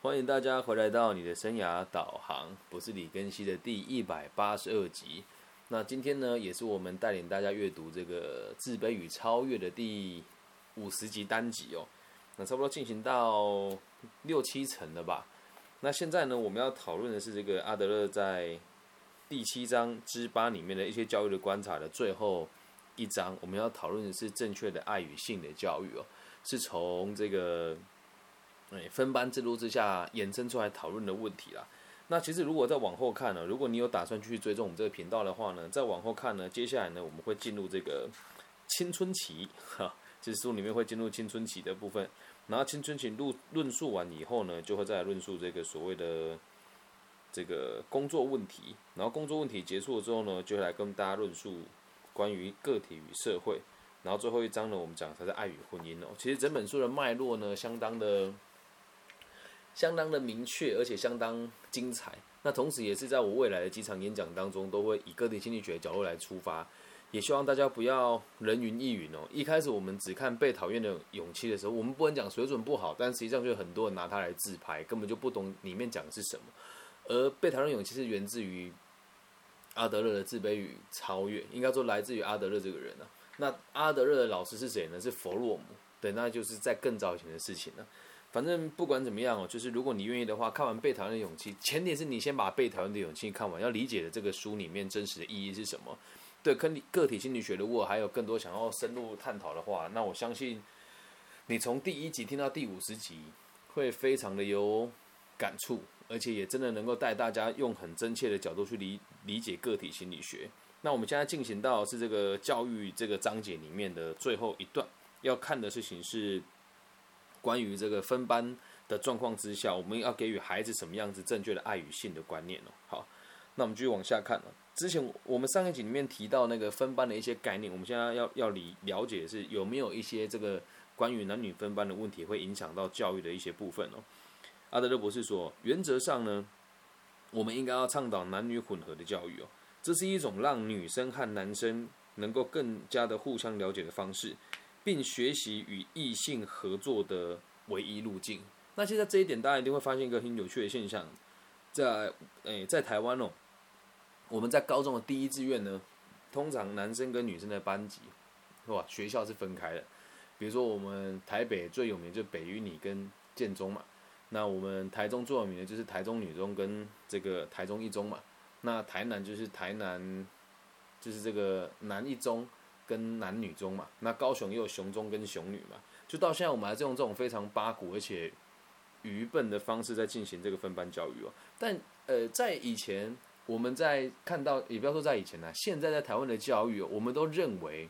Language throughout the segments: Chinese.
欢迎大家回来到你的生涯导航，不是李根熙的第一百八十二集。那今天呢，也是我们带领大家阅读这个《自卑与超越》的第五十集单集哦。那差不多进行到六七层了吧？那现在呢，我们要讨论的是这个阿德勒在第七章之八里面的一些教育的观察的最后一章，我们要讨论的是正确的爱与性的教育哦，是从这个。哎，分班制度之下衍生出来讨论的问题啦。那其实如果再往后看呢，如果你有打算去追踪我们这个频道的话呢，再往后看呢，接下来呢，我们会进入这个青春期，哈，这书里面会进入青春期的部分。然后青春期论论述完以后呢，就会再来论述这个所谓的这个工作问题。然后工作问题结束了之后呢，就来跟大家论述关于个体与社会。然后最后一章呢，我们讲它是爱与婚姻哦。其实整本书的脉络呢，相当的。相当的明确，而且相当精彩。那同时，也是在我未来的几场演讲当中，都会以个体心理学的角度来出发。也希望大家不要人云亦云哦。一开始我们只看被讨厌的勇气的时候，我们不能讲水准不好，但实际上就很多人拿它来自拍，根本就不懂里面讲的是什么。而被讨厌勇气是源自于阿德勒的自卑与超越，应该说来自于阿德勒这个人啊。那阿德勒的老师是谁呢？是弗洛姆。对，那就是在更早以前的事情了。反正不管怎么样哦，就是如果你愿意的话，看完《被讨厌的勇气》，前提是你先把《被讨厌的勇气》看完，要理解的这个书里面真实的意义是什么。对，跟你个体心理学的，如果还有更多想要深入探讨的话，那我相信你从第一集听到第五十集，会非常的有感触，而且也真的能够带大家用很真切的角度去理理解个体心理学。那我们现在进行到是这个教育这个章节里面的最后一段，要看的事情是。关于这个分班的状况之下，我们要给予孩子什么样子正确的爱与性的观念哦？好，那我们继续往下看了。之前我们上一集里面提到那个分班的一些概念，我们现在要要理了解的是有没有一些这个关于男女分班的问题会影响到教育的一些部分哦？阿德勒博士说，原则上呢，我们应该要倡导男女混合的教育哦，这是一种让女生和男生能够更加的互相了解的方式。并学习与异性合作的唯一路径。那现在这一点，大家一定会发现一个很有趣的现象，在诶，在台湾哦，我们在高中的第一志愿呢，通常男生跟女生的班级，是吧？学校是分开的。比如说，我们台北最有名就北语女跟建中嘛。那我们台中最有名的就是台中女中跟这个台中一中嘛。那台南就是台南，就是这个南一中。跟男女中嘛，那高雄也有雄中跟雄女嘛，就到现在我们还是用这种非常八股而且愚笨的方式在进行这个分班教育哦。但呃，在以前我们在看到，也不要说在以前呢，现在在台湾的教育，我们都认为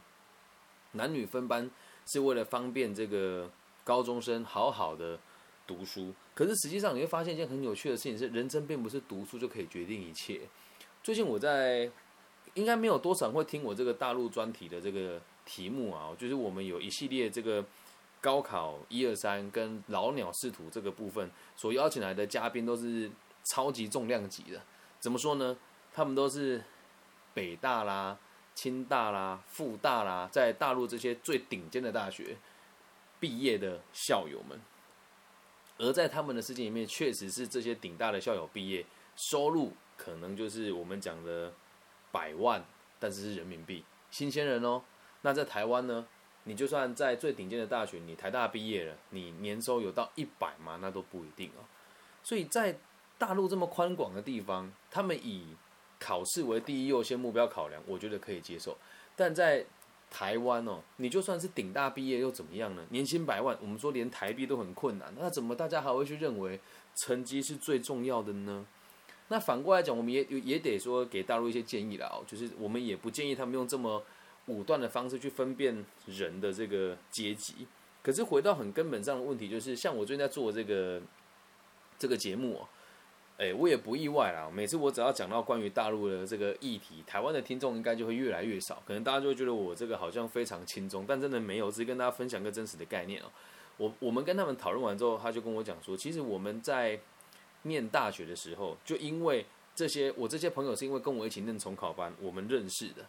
男女分班是为了方便这个高中生好好的读书。可是实际上你会发现一件很有趣的事情是，人生并不是读书就可以决定一切。最近我在。应该没有多少人会听我这个大陆专题的这个题目啊，就是我们有一系列这个高考一二三跟老鸟视图这个部分所邀请来的嘉宾都是超级重量级的。怎么说呢？他们都是北大啦、清大啦、复大啦，在大陆这些最顶尖的大学毕业的校友们。而在他们的世界里面，确实是这些顶大的校友毕业，收入可能就是我们讲的。百万，但是是人民币，新鲜人哦。那在台湾呢？你就算在最顶尖的大学，你台大毕业了，你年收有到一百吗？那都不一定哦。所以在大陆这么宽广的地方，他们以考试为第一优先目标考量，我觉得可以接受。但在台湾哦，你就算是顶大毕业又怎么样呢？年薪百万，我们说连台币都很困难，那怎么大家还会去认为成绩是最重要的呢？那反过来讲，我们也也得说给大陆一些建议了哦，就是我们也不建议他们用这么武断的方式去分辨人的这个阶级。可是回到很根本上的问题，就是像我最近在做这个这个节目哦，哎，我也不意外啦。每次我只要讲到关于大陆的这个议题，台湾的听众应该就会越来越少，可能大家就会觉得我这个好像非常轻松，但真的没有，只是跟大家分享个真实的概念哦。我我们跟他们讨论完之后，他就跟我讲说，其实我们在。念大学的时候，就因为这些，我这些朋友是因为跟我一起念重考班，我们认识的。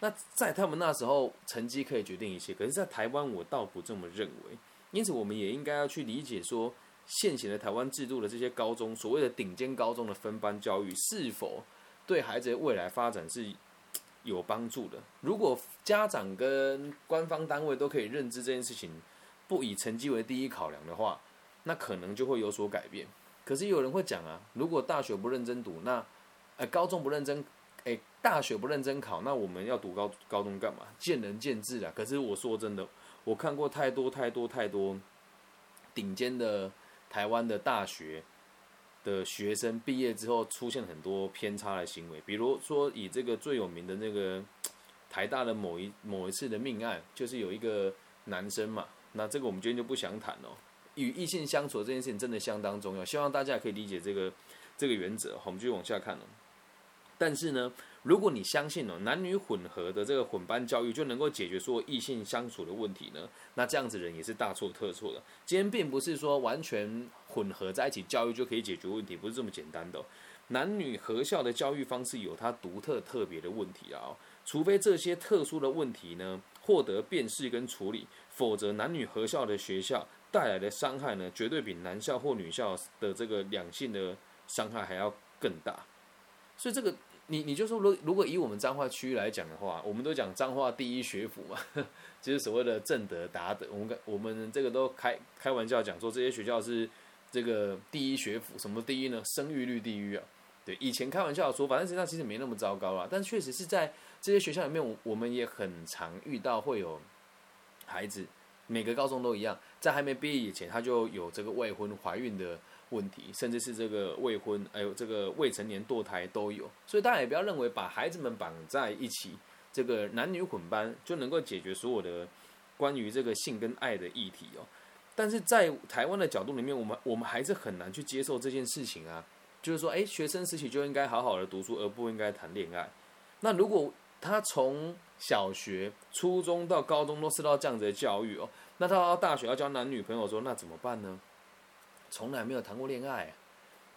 那在他们那时候，成绩可以决定一切。可是，在台湾，我倒不这么认为。因此，我们也应该要去理解说，现行的台湾制度的这些高中，所谓的顶尖高中的分班教育，是否对孩子的未来发展是有帮助的？如果家长跟官方单位都可以认知这件事情，不以成绩为第一考量的话，那可能就会有所改变。可是有人会讲啊，如果大学不认真读，那呃高中不认真，哎大学不认真考，那我们要读高高中干嘛？见仁见智啊。可是我说真的，我看过太多太多太多顶尖的。台湾的大学的学生毕业之后出现很多偏差的行为，比如说以这个最有名的那个 台大的某一某一次的命案，就是有一个男生嘛，那这个我们今天就不想谈了。与异性相处这件事情真的相当重要，希望大家可以理解这个这个原则。好我们继续往下看了。但是呢，如果你相信哦，男女混合的这个混班教育就能够解决所有异性相处的问题呢，那这样子人也是大错特错的。今天并不是说完全混合在一起教育就可以解决问题，不是这么简单的。男女合校的教育方式有它独特特别的问题啊，除非这些特殊的问题呢获得辨识跟处理，否则男女合校的学校带来的伤害呢，绝对比男校或女校的这个两性的伤害还要更大。所以这个。你你就说，如如果以我们彰化区域来讲的话，我们都讲彰化第一学府嘛，就是所谓的正德达德。我们我们这个都开开玩笑讲说，这些学校是这个第一学府。什么第一呢？生育率第一啊。对，以前开玩笑说，反正实际上其实没那么糟糕啦。但确实是在这些学校里面，我们也很常遇到会有孩子，每个高中都一样，在还没毕业以前，他就有这个未婚怀孕的。问题，甚至是这个未婚，还有这个未成年堕胎都有，所以大家也不要认为把孩子们绑在一起，这个男女混班就能够解决所有的关于这个性跟爱的议题哦。但是在台湾的角度里面，我们我们还是很难去接受这件事情啊。就是说，哎，学生时期就应该好好的读书，而不应该谈恋爱。那如果他从小学、初中到高中都受到这样子的教育哦，那他到大学要交男女朋友，说那怎么办呢？从来没有谈过恋爱，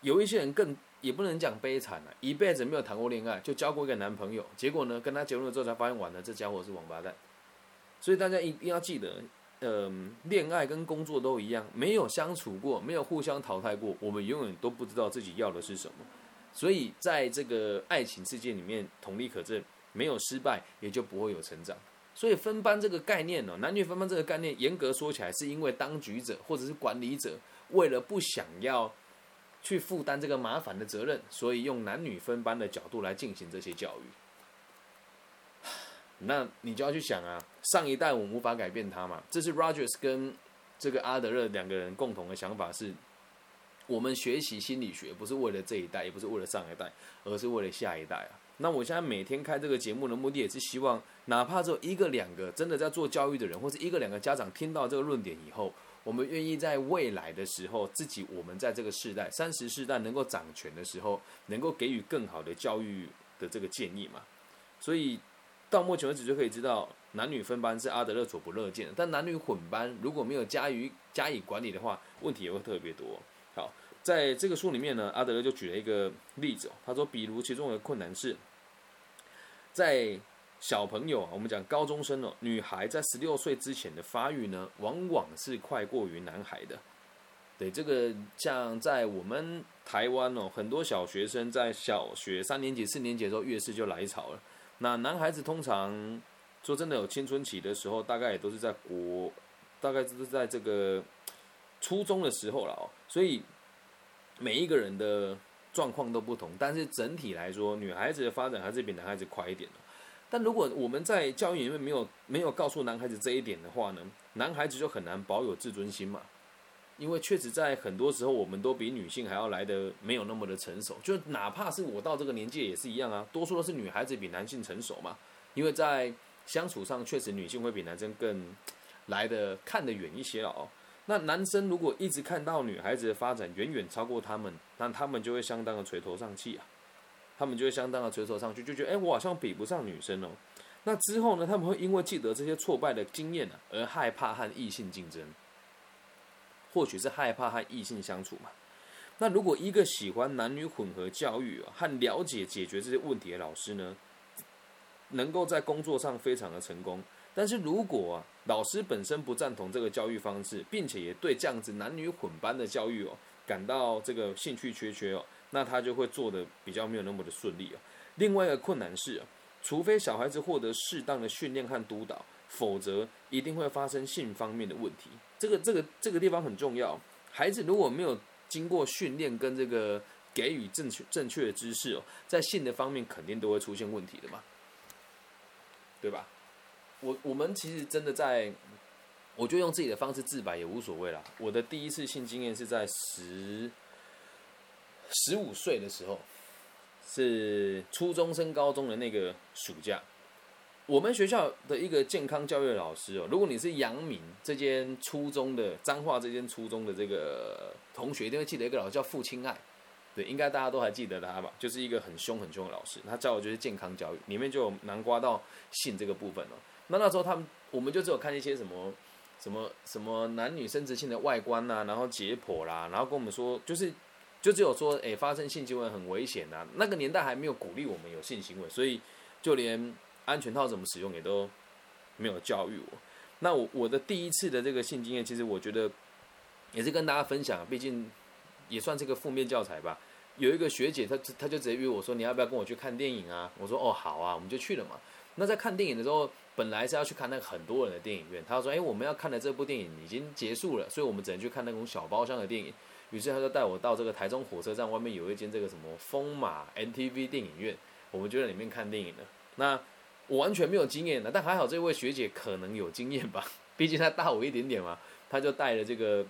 有一些人更也不能讲悲惨了，一辈子没有谈过恋爱，就交过一个男朋友，结果呢，跟他结婚了之后才发现，完了，这家伙是王八蛋。所以大家一定要记得，嗯，恋爱跟工作都一样，没有相处过，没有互相淘汰过，我们永远都不知道自己要的是什么。所以在这个爱情世界里面，同理可证，没有失败，也就不会有成长。所以分班这个概念呢，男女分班这个概念，严格说起来，是因为当局者或者是管理者。为了不想要去负担这个麻烦的责任，所以用男女分班的角度来进行这些教育。那你就要去想啊，上一代我们无法改变他嘛。这是 Rogers 跟这个阿德勒两个人共同的想法是：我们学习心理学不是为了这一代，也不是为了上一代，而是为了下一代啊。那我现在每天开这个节目的目的，也是希望，哪怕只有一个两个真的在做教育的人，或者一个两个家长听到这个论点以后。我们愿意在未来的时候，自己我们在这个世代三十世代能够掌权的时候，能够给予更好的教育的这个建议嘛？所以到目前为止就可以知道，男女分班是阿德勒所不乐见的。但男女混班如果没有加以加以管理的话，问题也会特别多。好，在这个书里面呢，阿德勒就举了一个例子，他说，比如其中的困难是在。小朋友啊，我们讲高中生哦，女孩在十六岁之前的发育呢，往往是快过于男孩的。对，这个像在我们台湾哦，很多小学生在小学三年级、四年级的时候，月事就来潮了。那男孩子通常说真的有青春期的时候，大概也都是在国，大概就是在这个初中的时候了哦。所以每一个人的状况都不同，但是整体来说，女孩子的发展还是比男孩子快一点的。但如果我们在教育里面没有没有告诉男孩子这一点的话呢，男孩子就很难保有自尊心嘛。因为确实在很多时候，我们都比女性还要来的没有那么的成熟。就哪怕是我到这个年纪也是一样啊，多数都是女孩子比男性成熟嘛。因为在相处上，确实女性会比男生更来的看得远一些了哦。那男生如果一直看到女孩子的发展远远超过他们，那他们就会相当的垂头丧气啊。他们就会相当的垂头丧气，就觉得哎，我好像比不上女生哦。那之后呢，他们会因为记得这些挫败的经验呢，而害怕和异性竞争，或许是害怕和异性相处嘛。那如果一个喜欢男女混合教育，和了解解决这些问题的老师呢，能够在工作上非常的成功，但是如果啊，老师本身不赞同这个教育方式，并且也对这样子男女混班的教育哦感到这个兴趣缺缺哦，那他就会做的比较没有那么的顺利哦。另外一个困难是，除非小孩子获得适当的训练和督导，否则一定会发生性方面的问题。这个这个这个地方很重要，孩子如果没有经过训练跟这个给予正确正确的知识哦，在性的方面肯定都会出现问题的嘛，对吧？我我们其实真的在，我就用自己的方式自白也无所谓啦。我的第一次性经验是在十十五岁的时候，是初中升高中的那个暑假。我们学校的一个健康教育老师哦，如果你是阳明这间初中的彰化这间初中的这个同学，一定会记得一个老师叫傅清爱，对，应该大家都还记得他吧？就是一个很凶很凶的老师，他教的就是健康教育，里面就有南瓜到性这个部分哦。那那时候他们，我们就只有看一些什么什么什么男女生殖性的外观呐，然后解剖啦，然后跟我们说，就是就只有说，哎，发生性行为很危险呐。那个年代还没有鼓励我们有性行为，所以就连安全套怎么使用也都没有教育我。那我我的第一次的这个性经验，其实我觉得也是跟大家分享，毕竟也算是个负面教材吧。有一个学姐，她她就直接约我说，你要不要跟我去看电影啊？我说，哦，好啊，我们就去了嘛。那在看电影的时候。本来是要去看那个很多人的电影院，他说：“哎，我们要看的这部电影已经结束了，所以我们只能去看那种小包厢的电影。”于是他就带我到这个台中火车站外面有一间这个什么风马 NTV 电影院，我们就在里面看电影了。那我完全没有经验的，但还好这位学姐可能有经验吧，毕竟她大我一点点嘛，她就带了这个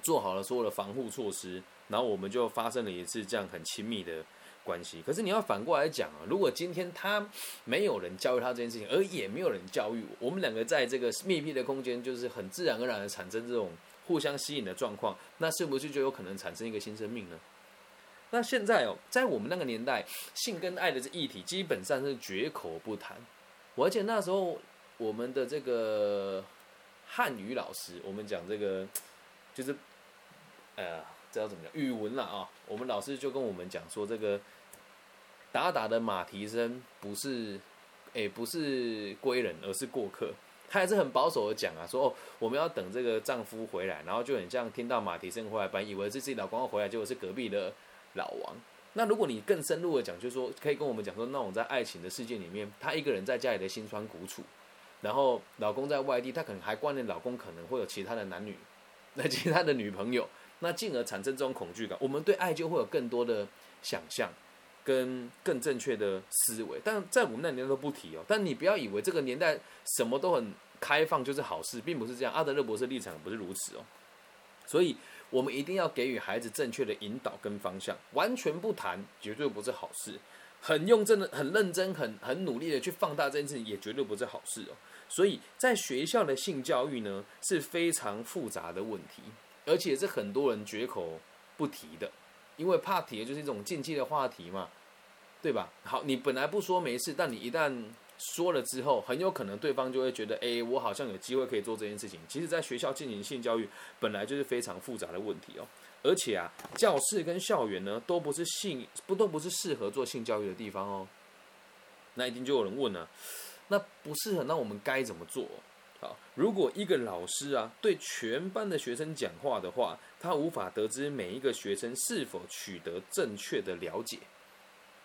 做好了所有的防护措施，然后我们就发生了一次这样很亲密的。关系，可是你要反过来讲啊，如果今天他没有人教育他这件事情，而也没有人教育我，们两个在这个密闭的空间，就是很自然而然的产生这种互相吸引的状况，那是不是就有可能产生一个新生命呢？那现在哦，在我们那个年代，性跟爱的这议题基本上是绝口不谈。而且那时候我们的这个汉语老师，我们讲这个就是，呃。知道怎么讲语文了啊？我们老师就跟我们讲说，这个打打的马蹄声不是，哎，不是归人，而是过客。他还是很保守的讲啊，说哦，我们要等这个丈夫回来，然后就很像听到马蹄声回来，本以为是自己老公要回来，结果是隔壁的老王。那如果你更深入的讲，就是说可以跟我们讲说，那种在爱情的世界里面，她一个人在家里的辛酸苦楚，然后老公在外地，她可能还关念老公可能会有其他的男女，那其他的女朋友。那进而产生这种恐惧感，我们对爱就会有更多的想象，跟更正确的思维。但在我们那年代都不提哦。但你不要以为这个年代什么都很开放就是好事，并不是这样。阿德勒博士立场不是如此哦。所以我们一定要给予孩子正确的引导跟方向，完全不谈绝对不是好事。很用真的、很认真、很很努力的去放大这件事情，也绝对不是好事哦。所以在学校的性教育呢，是非常复杂的问题。而且是很多人绝口不提的，因为怕提就是一种禁忌的话题嘛，对吧？好，你本来不说没事，但你一旦说了之后，很有可能对方就会觉得，哎，我好像有机会可以做这件事情。其实，在学校进行性教育本来就是非常复杂的问题哦。而且啊，教室跟校园呢，都不是性不都不是适合做性教育的地方哦。那一定就有人问了，那不适合，那我们该怎么做？如果一个老师啊对全班的学生讲话的话，他无法得知每一个学生是否取得正确的了解。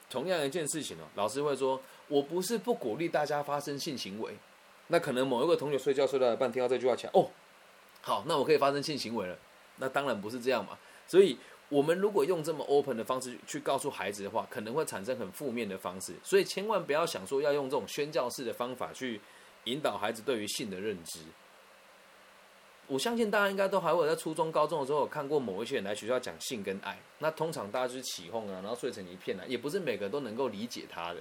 同样一件事情哦，老师会说：“我不是不鼓励大家发生性行为。”那可能某一个同学睡觉睡到一半，听到这句话起来，哦，好，那我可以发生性行为了。那当然不是这样嘛。所以，我们如果用这么 open 的方式去告诉孩子的话，可能会产生很负面的方式。所以，千万不要想说要用这种宣教式的方法去。引导孩子对于性的认知，我相信大家应该都还会在初中、高中的时候看过某一些人来学校讲性跟爱。那通常大家就是起哄啊，然后睡成一片啊，也不是每个都能够理解他的。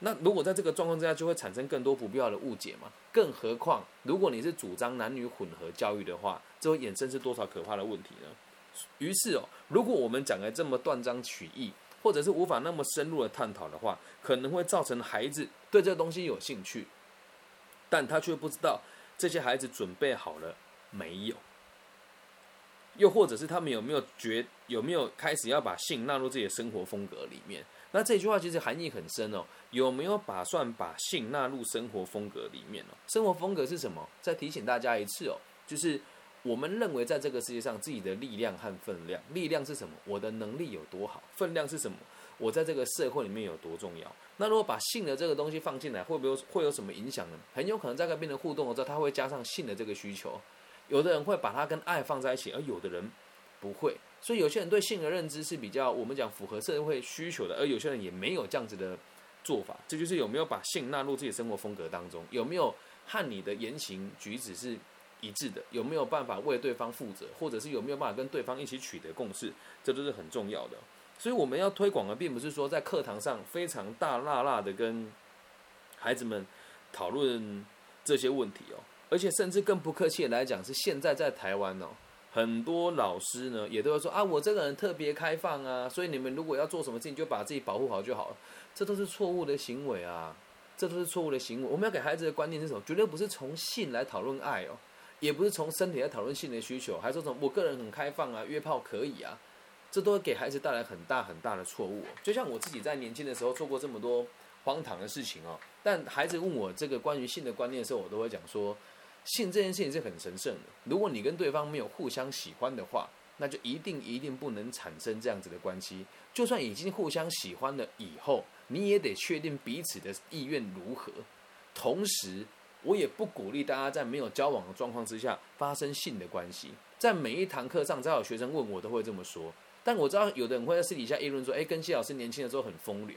那如果在这个状况之下，就会产生更多不必要的误解嘛。更何况，如果你是主张男女混合教育的话，这会衍生是多少可怕的问题呢？于是哦，如果我们讲的这么断章取义，或者是无法那么深入的探讨的话，可能会造成孩子对这东西有兴趣。但他却不知道这些孩子准备好了没有，又或者是他们有没有觉有没有开始要把性纳入自己的生活风格里面？那这句话其实含义很深哦。有没有打算把性纳入生活风格里面呢？生活风格是什么？再提醒大家一次哦，就是我们认为在这个世界上自己的力量和分量。力量是什么？我的能力有多好？分量是什么？我在这个社会里面有多重要？那如果把性的这个东西放进来，会不会会有什么影响呢？很有可能在跟别人互动的时候，他会加上性的这个需求。有的人会把它跟爱放在一起，而有的人不会。所以有些人对性的认知是比较我们讲符合社会需求的，而有些人也没有这样子的做法。这就是有没有把性纳入自己生活风格当中，有没有和你的言行举止是一致的，有没有办法为对方负责，或者是有没有办法跟对方一起取得共识，这都是很重要的。所以我们要推广的，并不是说在课堂上非常大辣辣的跟孩子们讨论这些问题哦，而且甚至更不客气的来讲，是现在在台湾哦。很多老师呢，也都会说啊，我这个人特别开放啊，所以你们如果要做什么事情，就把自己保护好就好了。这都是错误的行为啊，这都是错误的行为。我们要给孩子的观念是什么？绝对不是从性来讨论爱哦，也不是从身体来讨论性的需求，还说什么我个人很开放啊，约炮可以啊，这都会给孩子带来很大很大的错误。就像我自己在年轻的时候做过这么多荒唐的事情哦，但孩子问我这个关于性的观念的时候，我都会讲说。性这件事情是很神圣的。如果你跟对方没有互相喜欢的话，那就一定一定不能产生这样子的关系。就算已经互相喜欢了以后，你也得确定彼此的意愿如何。同时，我也不鼓励大家在没有交往的状况之下发生性的关系。在每一堂课上，只要有学生问我，都会这么说。但我知道有的人会在私底下议论说：“哎，跟谢老师年轻的时候很风流。”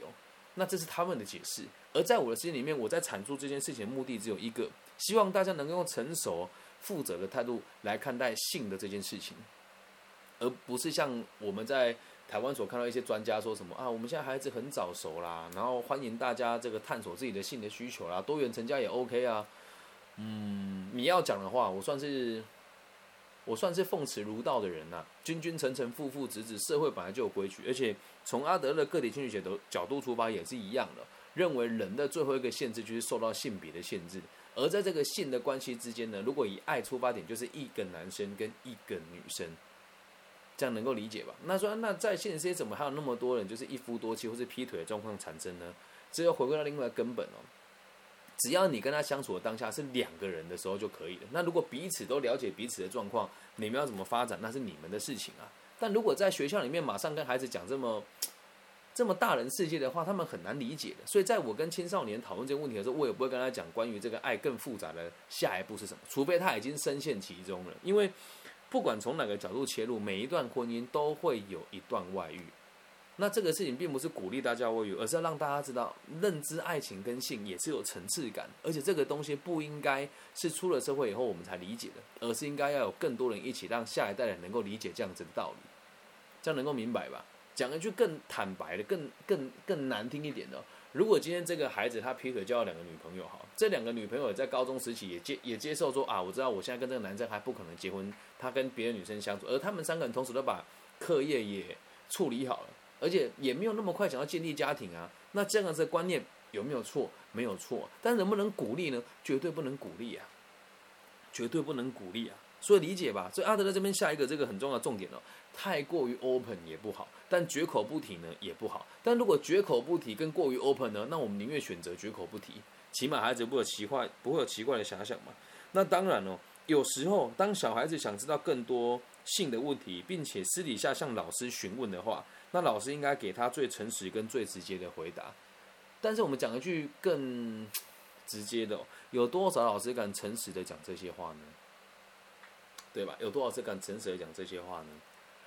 那这是他们的解释。而在我的心里面，我在阐述这件事情的目的只有一个。希望大家能够用成熟、负责的态度来看待性的这件事情，而不是像我们在台湾所看到一些专家说什么啊，我们现在孩子很早熟啦，然后欢迎大家这个探索自己的性的需求啦，多元成家也 OK 啊。嗯，你要讲的话，我算是我算是奉持儒道的人呐，君君臣臣父父子子，社会本来就有规矩，而且从阿德勒个体心理学的角度出发也是一样的，认为人的最后一个限制就是受到性别的限制。而在这个性的关系之间呢，如果以爱出发点，就是一个男生跟一个女生，这样能够理解吧？那说那在现实世界怎么还有那么多人就是一夫多妻或是劈腿的状况产生呢？这要回归到另外根本哦。只要你跟他相处的当下是两个人的时候就可以了。那如果彼此都了解彼此的状况，你们要怎么发展，那是你们的事情啊。但如果在学校里面马上跟孩子讲这么。这么大人世界的话，他们很难理解的。所以，在我跟青少年讨论这个问题的时候，我也不会跟他讲关于这个爱更复杂的下一步是什么，除非他已经深陷其中了。因为不管从哪个角度切入，每一段婚姻都会有一段外遇。那这个事情并不是鼓励大家外遇，而是要让大家知道，认知爱情跟性也是有层次感，而且这个东西不应该是出了社会以后我们才理解的，而是应该要有更多人一起，让下一代人能够理解这样子的道理，这样能够明白吧？讲一句更坦白的、更更更难听一点的，如果今天这个孩子他劈腿交了两个女朋友，哈，这两个女朋友在高中时期也接也接受说啊，我知道我现在跟这个男生还不可能结婚，他跟别的女生相处，而他们三个人同时都把课业也处理好了，而且也没有那么快想要建立家庭啊，那这样子的观念有没有错？没有错，但能不能鼓励呢？绝对不能鼓励啊，绝对不能鼓励啊，所以理解吧。所以阿德勒这边下一个这个很重要的重点哦。太过于 open 也不好，但绝口不提呢也不好。但如果绝口不提跟过于 open 呢，那我们宁愿选择绝口不提，起码孩子不会有奇怪，不会有奇怪的遐想嘛。那当然哦，有时候当小孩子想知道更多性的问题，并且私底下向老师询问的话，那老师应该给他最诚实跟最直接的回答。但是我们讲一句更直接的，有多少老师敢诚实的讲这些话呢？对吧？有多少是敢诚实的讲这些话呢？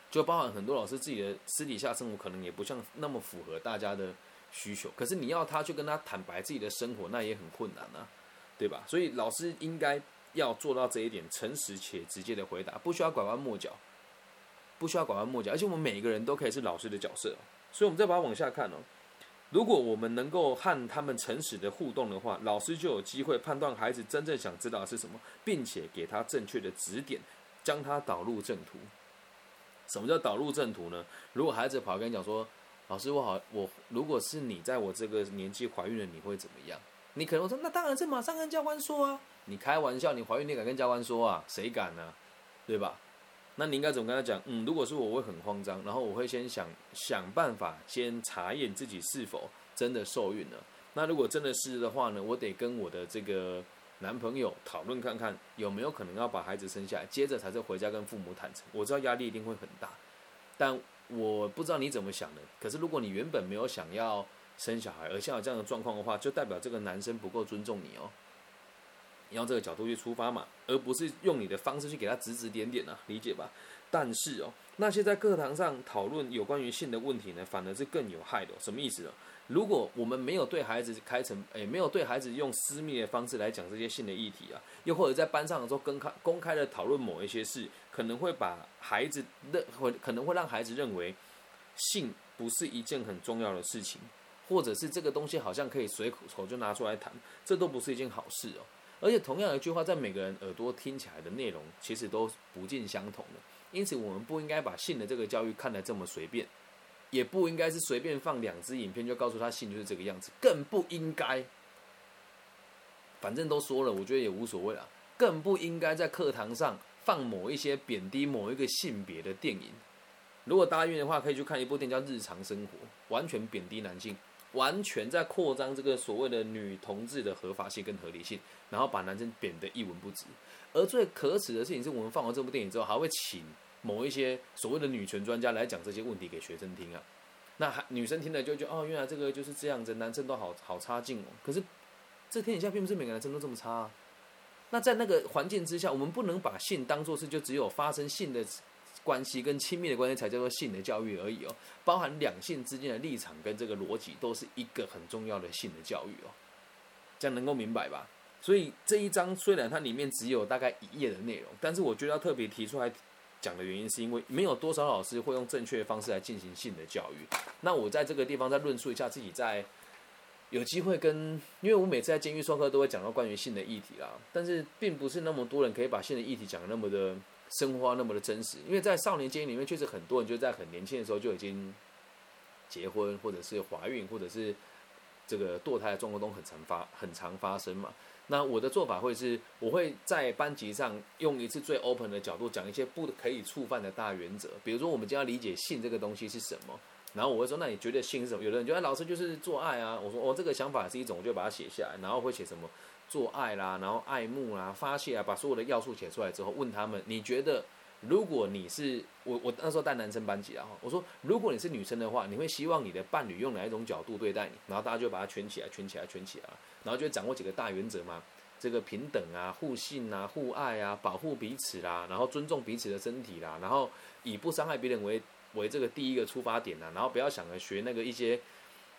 就包含很多老师自己的私底下生活，可能也不像那么符合大家的需求。可是你要他去跟他坦白自己的生活，那也很困难啊，对吧？所以老师应该要做到这一点，诚实且直接的回答，不需要拐弯抹角，不需要拐弯抹角。而且我们每一个人都可以是老师的角色，所以我们再把它往下看哦。如果我们能够和他们诚实的互动的话，老师就有机会判断孩子真正想知道的是什么，并且给他正确的指点，将他导入正途。什么叫导入正途呢？如果孩子跑跟你讲说：“老师，我好，我如果是你在我这个年纪怀孕了，你会怎么样？”你可能说：“那当然是马上跟教官说啊！”你开玩笑，你怀孕你敢跟教官说啊？谁敢呢？对吧？那你应该怎么跟他讲？嗯，如果是我，我会很慌张，然后我会先想想办法，先查验自己是否真的受孕了。那如果真的是的话呢，我得跟我的这个男朋友讨论看看，有没有可能要把孩子生下来，接着才是回家跟父母坦诚。我知道压力一定会很大，但我不知道你怎么想的。可是如果你原本没有想要生小孩，而像有这样的状况的话，就代表这个男生不够尊重你哦。你要这个角度去出发嘛，而不是用你的方式去给他指指点点啊，理解吧？但是哦，那些在课堂上讨论有关于性的问题呢，反而是更有害的。什么意思呢？如果我们没有对孩子开成，诶，没有对孩子用私密的方式来讲这些性的议题啊，又或者在班上的时候公开公开的讨论某一些事，可能会把孩子认会可能会让孩子认为性不是一件很重要的事情，或者是这个东西好像可以随口就拿出来谈，这都不是一件好事哦。而且同样一句话，在每个人耳朵听起来的内容其实都不尽相同的，因此我们不应该把性的这个教育看得这么随便，也不应该是随便放两支影片就告诉他性就是这个样子，更不应该，反正都说了，我觉得也无所谓了，更不应该在课堂上放某一些贬低某一个性别的电影。如果大家愿意的话，可以去看一部电影叫《日常生活》，完全贬低男性。完全在扩张这个所谓的女同志的合法性跟合理性，然后把男生贬得一文不值。而最可耻的事情是我们放完这部电影之后，还会请某一些所谓的女权专家来讲这些问题给学生听啊。那还女生听了就觉得哦，原来这个就是这样子，男生都好好差劲哦。可是这天底下并不是每个男生都这么差啊。那在那个环境之下，我们不能把性当作是就只有发生性的。关系跟亲密的关系才叫做性的教育而已哦，包含两性之间的立场跟这个逻辑，都是一个很重要的性的教育哦，这样能够明白吧？所以这一章虽然它里面只有大概一页的内容，但是我觉得要特别提出来讲的原因，是因为没有多少老师会用正确的方式来进行性的教育。那我在这个地方再论述一下自己在有机会跟，因为我每次在监狱授课都会讲到关于性的议题啦，但是并不是那么多人可以把性的议题讲的那么的。生活那么的真实，因为在少年监狱里面，确实很多人就在很年轻的时候就已经结婚，或者是怀孕，或者是这个堕胎的状况都很常发很常发生嘛。那我的做法会是，我会在班级上用一次最 open 的角度讲一些不可以触犯的大原则，比如说我们将要理解性这个东西是什么，然后我会说，那你觉得性是什么？有的人觉得老师就是做爱啊，我说哦，这个想法是一种，我就把它写下来，然后会写什么？做爱啦，然后爱慕啦，发泄啊，把所有的要素写出来之后，问他们：你觉得，如果你是我，我那时候带男生班级啊，我说，如果你是女生的话，你会希望你的伴侣用哪一种角度对待你？然后大家就把它圈起来，圈起来，圈起来，然后就掌握几个大原则嘛，这个平等啊，互信啊，互爱啊，保护彼此啦，然后尊重彼此的身体啦，然后以不伤害别人为为这个第一个出发点呐，然后不要想着学那个一些。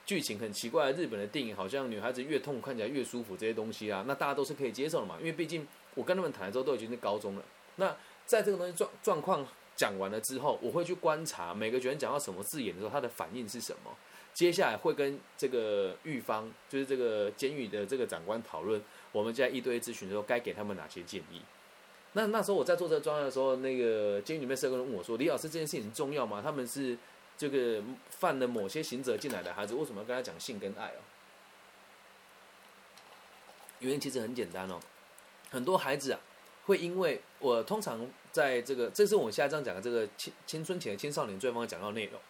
剧情很奇怪，日本的电影好像女孩子越痛看起来越舒服，这些东西啊，那大家都是可以接受的嘛。因为毕竟我跟他们谈的时候都已经是高中了。那在这个东西状状况讲完了之后，我会去观察每个学员讲到什么字眼的时候，他的反应是什么。接下来会跟这个狱方，就是这个监狱的这个长官讨论，我们在一堆咨询的时候该给他们哪些建议。那那时候我在做这个专案的时候，那个监狱里面社工问我说：“李老师，这件事情重要吗？他们是？”这个犯了某些行者进来的孩子，为什么要跟他讲性跟爱哦？原因其实很简单哦，很多孩子啊，会因为我通常在这个，这是我现在这样讲的这个青青春期的青少年最方讲到内容，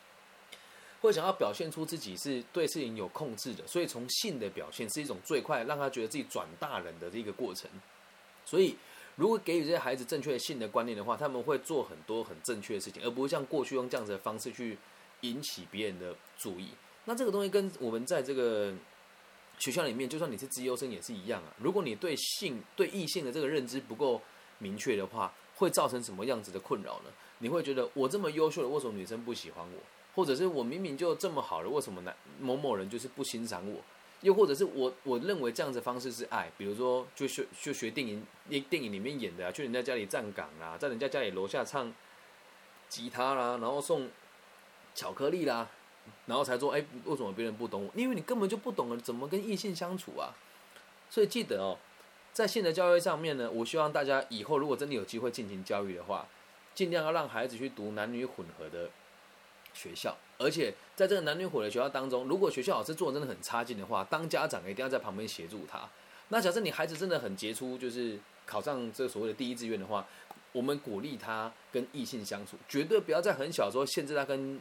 会想要表现出自己是对事情有控制的，所以从性的表现是一种最快让他觉得自己转大人的这个过程。所以如果给予这些孩子正确的性的观念的话，他们会做很多很正确的事情，而不会像过去用这样子的方式去。引起别人的注意，那这个东西跟我们在这个学校里面，就算你是资优生也是一样啊。如果你对性、对异性的这个认知不够明确的话，会造成什么样子的困扰呢？你会觉得我这么优秀的，为什么女生不喜欢我？或者是我明明就这么好了，为什么男某某人就是不欣赏我？又或者是我我认为这样子方式是爱，比如说就学就学电影电影里面演的啊，去人家家里站岗啊，在人家家里楼下唱吉他啦，然后送。巧克力啦，然后才说，哎，为什么别人不懂我？因为你根本就不懂得怎么跟异性相处啊。所以记得哦，在性的教育上面呢，我希望大家以后如果真的有机会进行教育的话，尽量要让孩子去读男女混合的学校。而且在这个男女混合学校当中，如果学校老师做的真的很差劲的话，当家长一定要在旁边协助他。那假设你孩子真的很杰出，就是考上这所谓的第一志愿的话。我们鼓励他跟异性相处，绝对不要在很小的时候限制他跟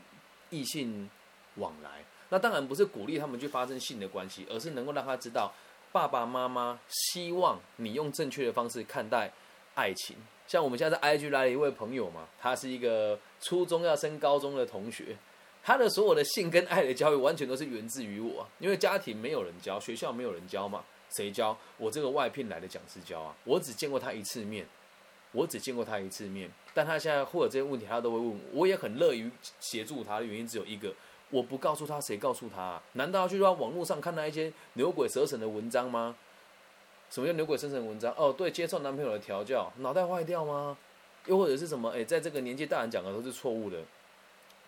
异性往来。那当然不是鼓励他们去发生性的关系，而是能够让他知道爸爸妈妈希望你用正确的方式看待爱情。像我们现在在 IG 来了一位朋友嘛，他是一个初中要升高中的同学，他的所有的性跟爱的教育完全都是源自于我，因为家庭没有人教，学校没有人教嘛，谁教？我这个外聘来的讲师教啊，我只见过他一次面。我只见过他一次面，但他现在或者这些问题，他都会问我。我也很乐于协助他的原因只有一个：我不告诉他，谁告诉他？难道要去到网络上看到一些牛鬼蛇神的文章吗？什么叫牛鬼蛇神文章？哦，对，接受男朋友的调教，脑袋坏掉吗？又或者是什么？哎，在这个年纪大人讲的都是错误的，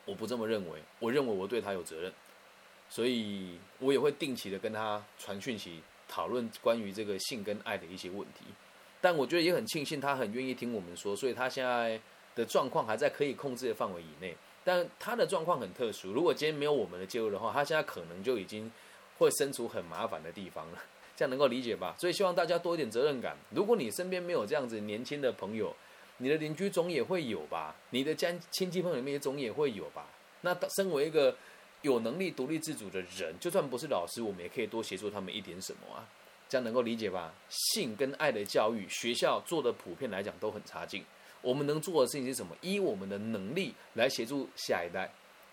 我不这么认为。我认为我对他有责任，所以我也会定期的跟他传讯息，讨论关于这个性跟爱的一些问题。但我觉得也很庆幸，他很愿意听我们说，所以他现在的状况还在可以控制的范围以内。但他的状况很特殊，如果今天没有我们的介入的话，他现在可能就已经会身处很麻烦的地方了。这样能够理解吧？所以希望大家多一点责任感。如果你身边没有这样子年轻的朋友，你的邻居总也会有吧？你的家亲戚朋友里面也总也会有吧？那身为一个有能力独立自主的人，就算不是老师，我们也可以多协助他们一点什么啊？这样能够理解吧？性跟爱的教育，学校做的普遍来讲都很差劲。我们能做的事情是什么？依我们的能力来协助下一代，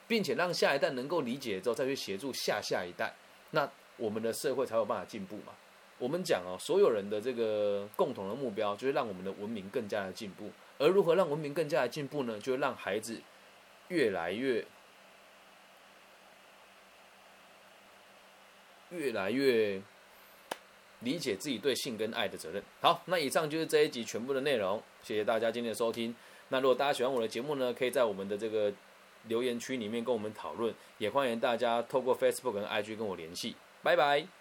并且让下一代能够理解之后，再去协助下下一代，那我们的社会才有办法进步嘛。我们讲哦，所有人的这个共同的目标就是让我们的文明更加的进步。而如何让文明更加的进步呢？就是让孩子越来越、越来越。理解自己对性跟爱的责任。好，那以上就是这一集全部的内容，谢谢大家今天的收听。那如果大家喜欢我的节目呢，可以在我们的这个留言区里面跟我们讨论，也欢迎大家透过 Facebook 跟 IG 跟我联系。拜拜。